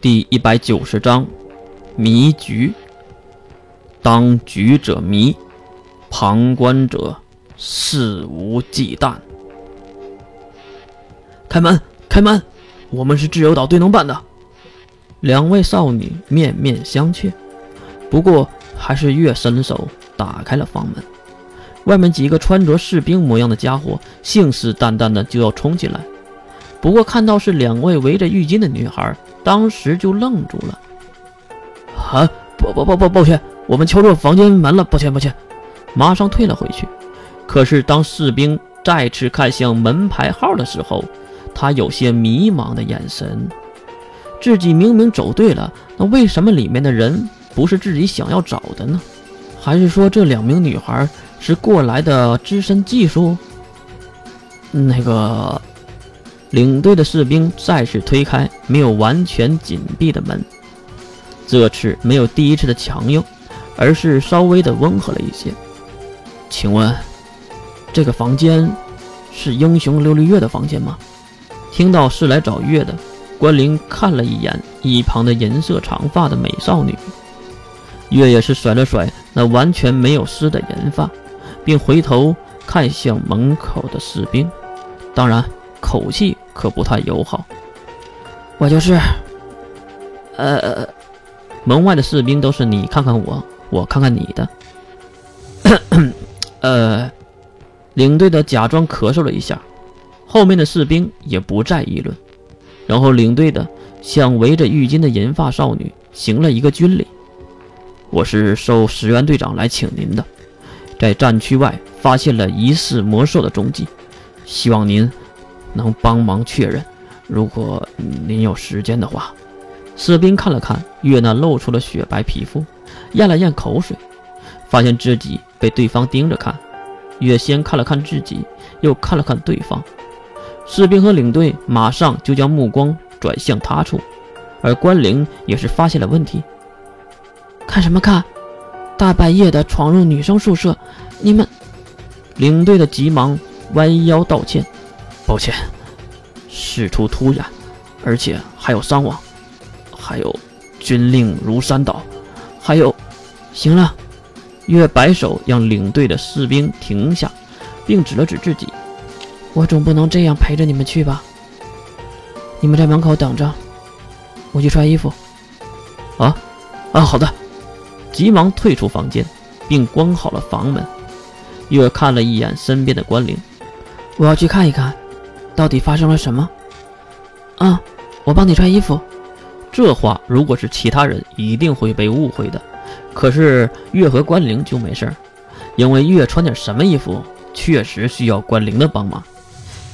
第一百九十章迷局。当局者迷，旁观者肆无忌惮。开门，开门！我们是自由岛队能办的。两位少女面面相觑，不过还是越伸手打开了房门。外面几个穿着士兵模样的家伙信誓旦旦的就要冲进来，不过看到是两位围着浴巾的女孩。当时就愣住了，啊，抱抱抱抱抱歉，我们敲错房间门了，抱歉抱歉，马上退了回去。可是当士兵再次看向门牌号的时候，他有些迷茫的眼神。自己明明走对了，那为什么里面的人不是自己想要找的呢？还是说这两名女孩是过来的资深技术？那个。领队的士兵再次推开没有完全紧闭的门，这次没有第一次的强硬，而是稍微的温和了一些。请问，这个房间是英雄琉璃月的房间吗？听到是来找月的，关灵看了一眼一旁的银色长发的美少女，月也是甩了甩那完全没有湿的银发，并回头看向门口的士兵，当然。口气可不太友好。我就是，呃，门外的士兵都是你看看我，我看看你的。呃，领队的假装咳嗽了一下，后面的士兵也不再议论。然后领队的向围着浴巾的银发少女行了一个军礼：“我是受石原队长来请您的，在战区外发现了疑似魔兽的踪迹，希望您。”能帮忙确认，如果您有时间的话。士兵看了看月娜露出了雪白皮肤，咽了咽口水，发现自己被对方盯着看。月先看了看自己，又看了看对方。士兵和领队马上就将目光转向他处，而关灵也是发现了问题。看什么看？大半夜的闯入女生宿舍，你们……领队的急忙弯腰道歉。抱歉，事出突然，而且还有伤亡，还有军令如山倒，还有……行了，月摆手让领队的士兵停下，并指了指自己：“我总不能这样陪着你们去吧？你们在门口等着，我去穿衣服。”啊啊，好的！急忙退出房间，并关好了房门。月看了一眼身边的关灵：“我要去看一看。”到底发生了什么？啊，我帮你穿衣服。这话如果是其他人，一定会被误会的。可是月和关灵就没事儿，因为月穿点什么衣服确实需要关灵的帮忙。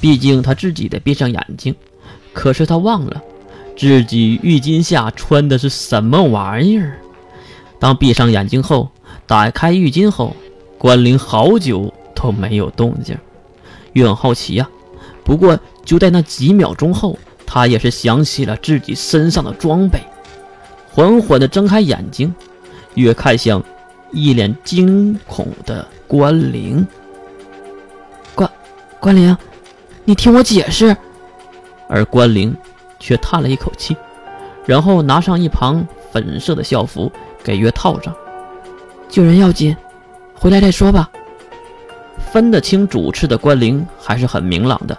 毕竟他自己得闭上眼睛，可是他忘了自己浴巾下穿的是什么玩意儿。当闭上眼睛后，打开浴巾后，关灵好久都没有动静。月很好奇呀。不过，就在那几秒钟后，他也是想起了自己身上的装备，缓缓地睁开眼睛，越看向一脸惊恐的关灵。关关灵，你听我解释。而关灵却叹了一口气，然后拿上一旁粉色的校服给月套上。救人要紧，回来再说吧。分得清主次的关灵还是很明朗的。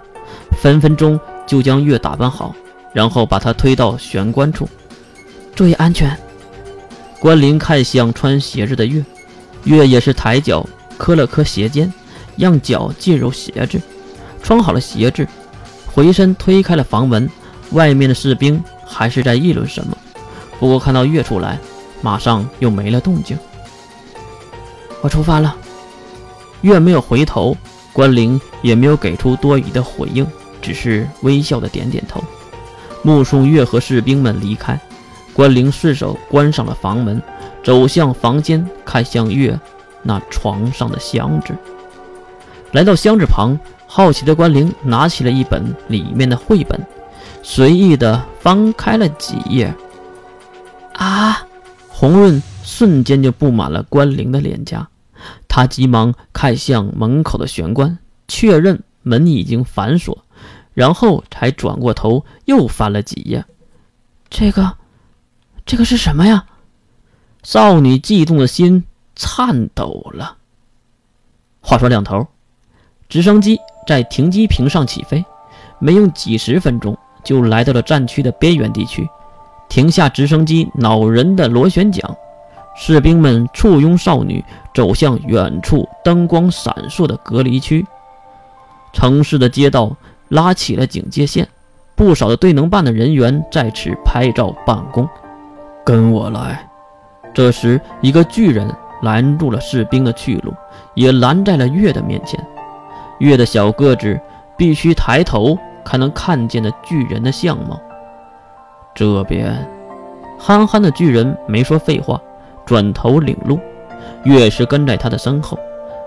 分分钟就将月打扮好，然后把她推到玄关处，注意安全。关灵看向穿鞋子的月，月也是抬脚磕了磕鞋尖，让脚进入鞋子，穿好了鞋子，回身推开了房门。外面的士兵还是在议论什么，不过看到月出来，马上又没了动静。我出发了。月没有回头，关灵也没有给出多余的回应。只是微笑的点点头，目送月和士兵们离开。关灵顺手关上了房门，走向房间，看向月那床上的箱子。来到箱子旁，好奇的关灵拿起了一本里面的绘本，随意的翻开了几页。啊！红润瞬间就布满了关灵的脸颊，他急忙看向门口的玄关，确认门已经反锁。然后才转过头，又翻了几页。这个，这个是什么呀？少女激动的心颤抖了。话说两头，直升机在停机坪上起飞，没用几十分钟就来到了战区的边缘地区，停下直升机恼人的螺旋桨，士兵们簇拥少女走向远处灯光闪烁的隔离区。城市的街道拉起了警戒线，不少的队能办的人员在此拍照办公。跟我来。这时，一个巨人拦住了士兵的去路。也拦在了月的面前。月的小个子必须抬头才能看见的巨人的相貌。这边，憨憨的巨人没说废话，转头领路。月是跟在他的身后。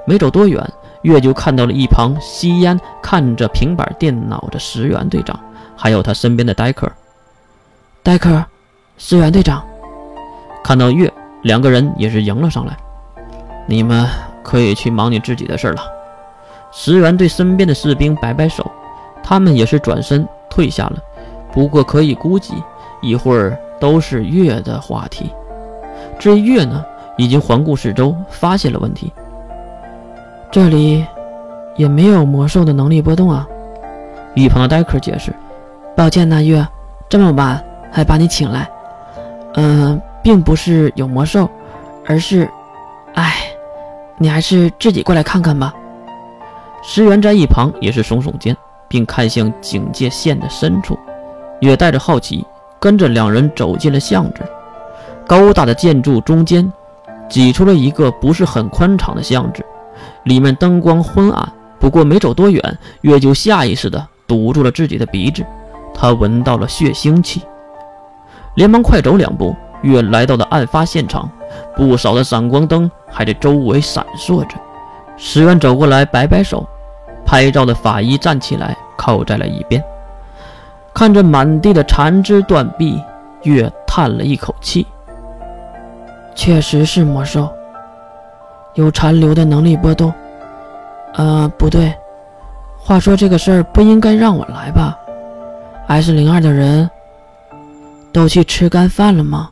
没走多远，月就看到了一旁吸烟、看着平板电脑的石原队长，还有他身边的戴克。戴克，石原队长，看到月，两个人也是迎了上来。你们。可以去忙你自己的事了。石原对身边的士兵摆摆手，他们也是转身退下了。不过可以估计，一会儿都是月的话题。至于月呢，已经环顾四周，发现了问题。这里也没有魔兽的能力波动啊。一旁的戴克解释：“抱歉呐，月，这么晚还把你请来。嗯，并不是有魔兽，而是……唉。”你还是自己过来看看吧。石原在一旁也是耸耸肩，并看向警戒线的深处，也带着好奇，跟着两人走进了巷子。高大的建筑中间，挤出了一个不是很宽敞的巷子，里面灯光昏暗。不过没走多远，月就下意识地堵住了自己的鼻子，他闻到了血腥气，连忙快走两步，月来到了案发现场。不少的闪光灯还在周围闪烁着。石原走过来，摆摆手。拍照的法医站起来，靠在了一边，看着满地的残肢断臂，月叹了一口气。确实是魔兽，有残留的能力波动。呃，不对，话说这个事儿不应该让我来吧？S 零二的人都去吃干饭了吗？